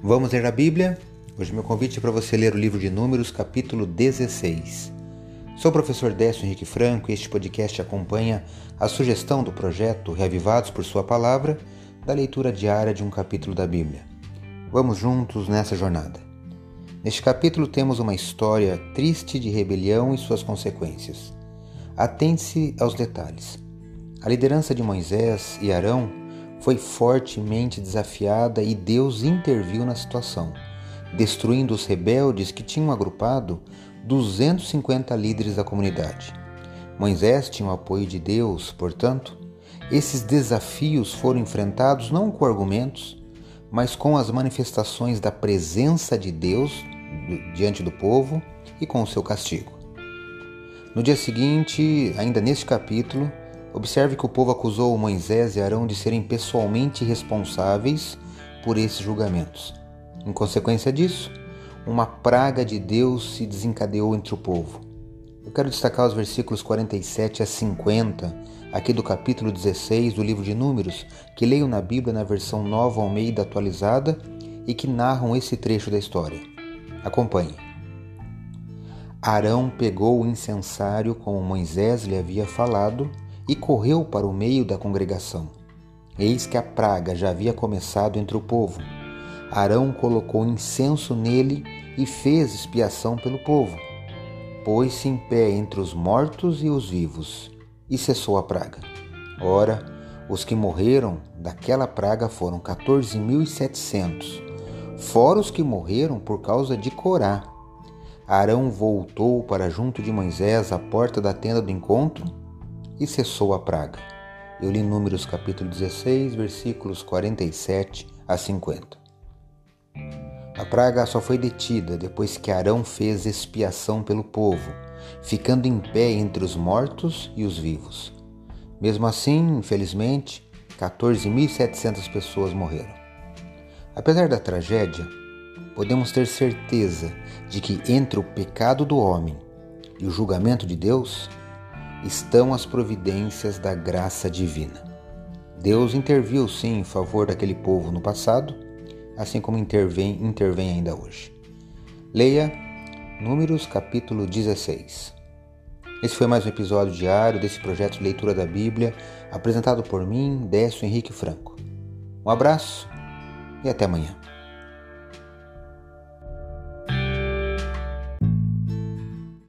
Vamos ler a Bíblia? Hoje meu convite é para você ler o livro de Números, capítulo 16. Sou o professor Décio Henrique Franco e este podcast acompanha a sugestão do projeto Reavivados por Sua Palavra, da leitura diária de um capítulo da Bíblia. Vamos juntos nessa jornada. Neste capítulo temos uma história triste de rebelião e suas consequências. Atente-se aos detalhes. A liderança de Moisés e Arão foi fortemente desafiada e Deus interviu na situação, destruindo os rebeldes que tinham agrupado 250 líderes da comunidade. Moisés tinha o apoio de Deus, portanto, esses desafios foram enfrentados não com argumentos, mas com as manifestações da presença de Deus diante do povo e com o seu castigo. No dia seguinte, ainda neste capítulo, Observe que o povo acusou Moisés e Arão de serem pessoalmente responsáveis por esses julgamentos. Em consequência disso, uma praga de Deus se desencadeou entre o povo. Eu quero destacar os versículos 47 a 50, aqui do capítulo 16 do livro de Números, que leio na Bíblia na versão nova Almeida atualizada e que narram esse trecho da história. Acompanhe. Arão pegou o incensário como Moisés lhe havia falado e correu para o meio da congregação. Eis que a praga já havia começado entre o povo. Arão colocou incenso nele e fez expiação pelo povo. Pôs-se em pé entre os mortos e os vivos, e cessou a praga. Ora, os que morreram daquela praga foram 14.700, fora os que morreram por causa de Corá. Arão voltou para junto de Moisés à porta da tenda do encontro e cessou a praga. Eu li Números capítulo 16, versículos 47 a 50. A praga só foi detida depois que Arão fez expiação pelo povo, ficando em pé entre os mortos e os vivos. Mesmo assim, infelizmente, 14.700 pessoas morreram. Apesar da tragédia, podemos ter certeza de que entre o pecado do homem e o julgamento de Deus, estão as providências da graça divina. Deus interviu sim em favor daquele povo no passado, assim como intervém, intervém ainda hoje. Leia Números capítulo 16. Esse foi mais um episódio diário desse projeto de leitura da Bíblia, apresentado por mim, Décio Henrique Franco. Um abraço e até amanhã.